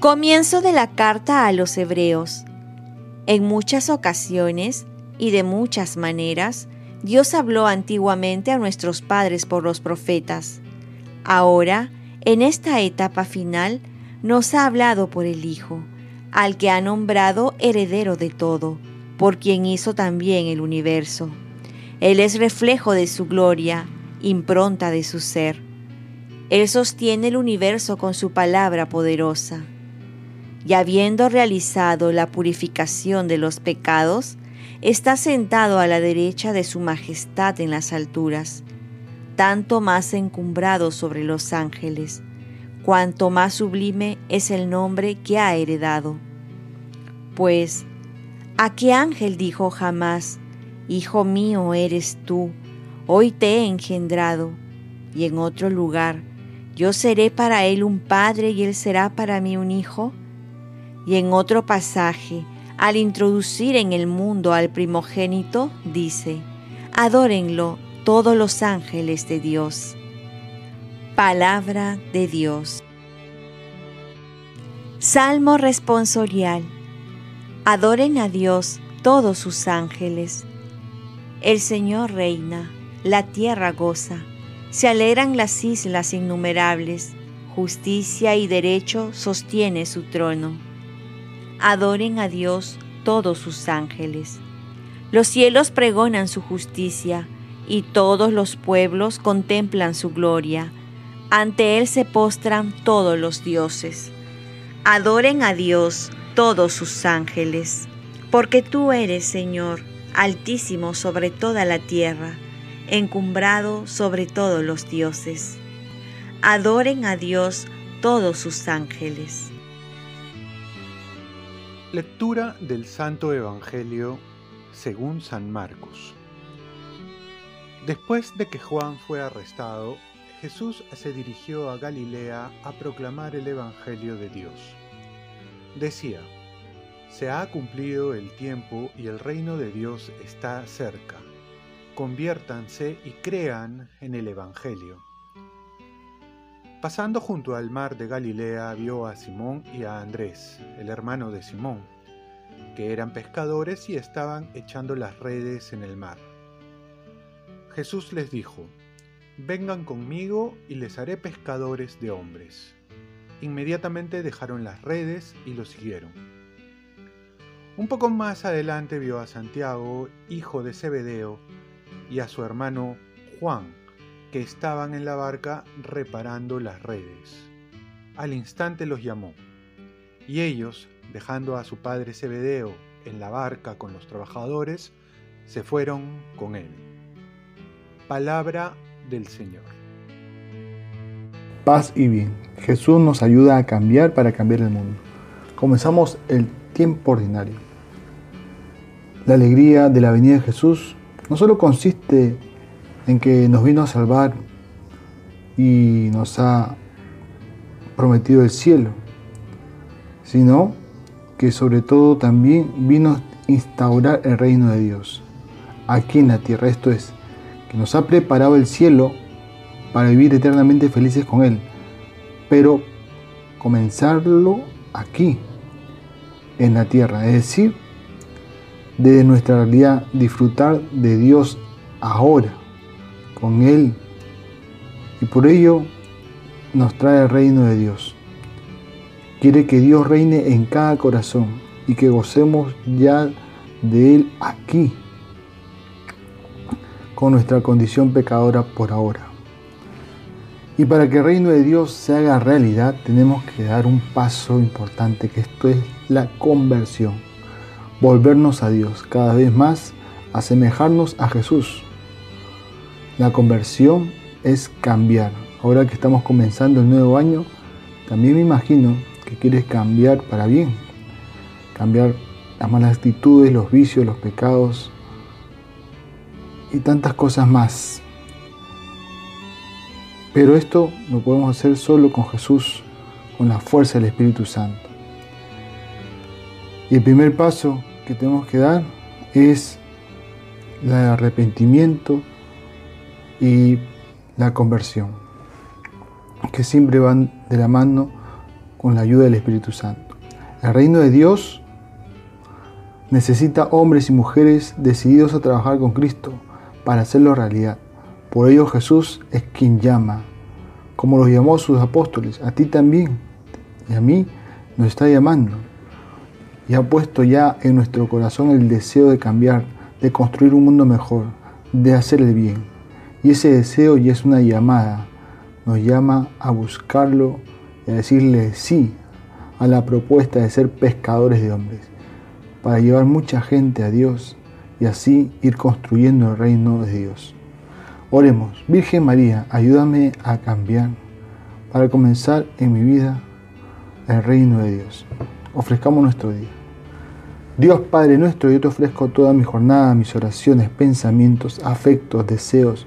Comienzo de la carta a los hebreos. En muchas ocasiones y de muchas maneras, Dios habló antiguamente a nuestros padres por los profetas. Ahora, en esta etapa final, nos ha hablado por el Hijo, al que ha nombrado heredero de todo, por quien hizo también el universo. Él es reflejo de su gloria, impronta de su ser. Él sostiene el universo con su palabra poderosa y habiendo realizado la purificación de los pecados, está sentado a la derecha de su majestad en las alturas, tanto más encumbrado sobre los ángeles, cuanto más sublime es el nombre que ha heredado. Pues, ¿a qué ángel dijo jamás, Hijo mío eres tú, hoy te he engendrado? Y en otro lugar, yo seré para él un padre y él será para mí un hijo. Y en otro pasaje, al introducir en el mundo al primogénito, dice, Adórenlo todos los ángeles de Dios. Palabra de Dios. Salmo responsorial. Adoren a Dios todos sus ángeles. El Señor reina, la tierra goza, se alegran las islas innumerables, justicia y derecho sostiene su trono adoren a Dios todos sus ángeles. Los cielos pregonan su justicia y todos los pueblos contemplan su gloria. Ante Él se postran todos los dioses. Adoren a Dios todos sus ángeles, porque tú eres, Señor, altísimo sobre toda la tierra, encumbrado sobre todos los dioses. Adoren a Dios todos sus ángeles. Lectura del Santo Evangelio según San Marcos. Después de que Juan fue arrestado, Jesús se dirigió a Galilea a proclamar el Evangelio de Dios. Decía, se ha cumplido el tiempo y el reino de Dios está cerca. Conviértanse y crean en el Evangelio. Pasando junto al mar de Galilea vio a Simón y a Andrés, el hermano de Simón, que eran pescadores y estaban echando las redes en el mar. Jesús les dijo, Vengan conmigo y les haré pescadores de hombres. Inmediatamente dejaron las redes y lo siguieron. Un poco más adelante vio a Santiago, hijo de Zebedeo, y a su hermano Juan, que estaban en la barca reparando las redes. Al instante los llamó, y ellos, dejando a su padre Zebedeo en la barca con los trabajadores, se fueron con él. Palabra del Señor. Paz y bien. Jesús nos ayuda a cambiar para cambiar el mundo. Comenzamos el tiempo ordinario. La alegría de la venida de Jesús no solo consiste en que nos vino a salvar y nos ha prometido el cielo, sino que sobre todo también vino a instaurar el reino de Dios aquí en la tierra. Esto es, que nos ha preparado el cielo para vivir eternamente felices con Él, pero comenzarlo aquí, en la tierra, es decir, desde nuestra realidad, disfrutar de Dios ahora, con Él. Y por ello nos trae el reino de Dios. Quiere que Dios reine en cada corazón y que gocemos ya de Él aquí, con nuestra condición pecadora por ahora. Y para que el reino de Dios se haga realidad, tenemos que dar un paso importante, que esto es la conversión. Volvernos a Dios, cada vez más asemejarnos a Jesús, la conversión es cambiar. Ahora que estamos comenzando el nuevo año, también me imagino que quieres cambiar para bien. Cambiar las malas actitudes, los vicios, los pecados y tantas cosas más. Pero esto lo podemos hacer solo con Jesús, con la fuerza del Espíritu Santo. Y el primer paso que tenemos que dar es el arrepentimiento y la conversión, que siempre van de la mano con la ayuda del Espíritu Santo. El reino de Dios necesita hombres y mujeres decididos a trabajar con Cristo para hacerlo realidad. Por ello Jesús es quien llama, como los llamó sus apóstoles, a ti también y a mí nos está llamando. Y ha puesto ya en nuestro corazón el deseo de cambiar, de construir un mundo mejor, de hacer el bien. Y ese deseo ya es una llamada, nos llama a buscarlo y a decirle sí a la propuesta de ser pescadores de hombres, para llevar mucha gente a Dios y así ir construyendo el reino de Dios. Oremos, Virgen María, ayúdame a cambiar para comenzar en mi vida el reino de Dios. Ofrezcamos nuestro día. Dios Padre nuestro, yo te ofrezco toda mi jornada, mis oraciones, pensamientos, afectos, deseos,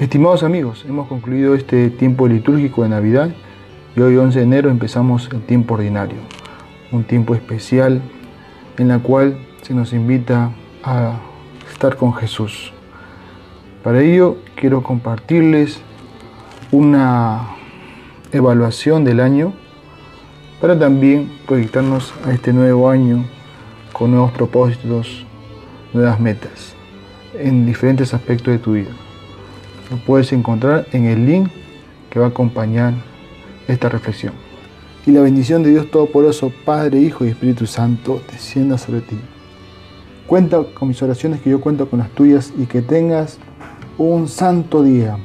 Estimados amigos, hemos concluido este tiempo litúrgico de Navidad y hoy 11 de enero empezamos el tiempo ordinario, un tiempo especial en el cual se nos invita a estar con Jesús. Para ello quiero compartirles una evaluación del año para también proyectarnos a este nuevo año con nuevos propósitos, nuevas metas en diferentes aspectos de tu vida. Lo puedes encontrar en el link que va a acompañar esta reflexión. Y la bendición de Dios Todopoderoso, Padre, Hijo y Espíritu Santo, descienda sobre ti. Cuenta con mis oraciones que yo cuento con las tuyas y que tengas un santo día.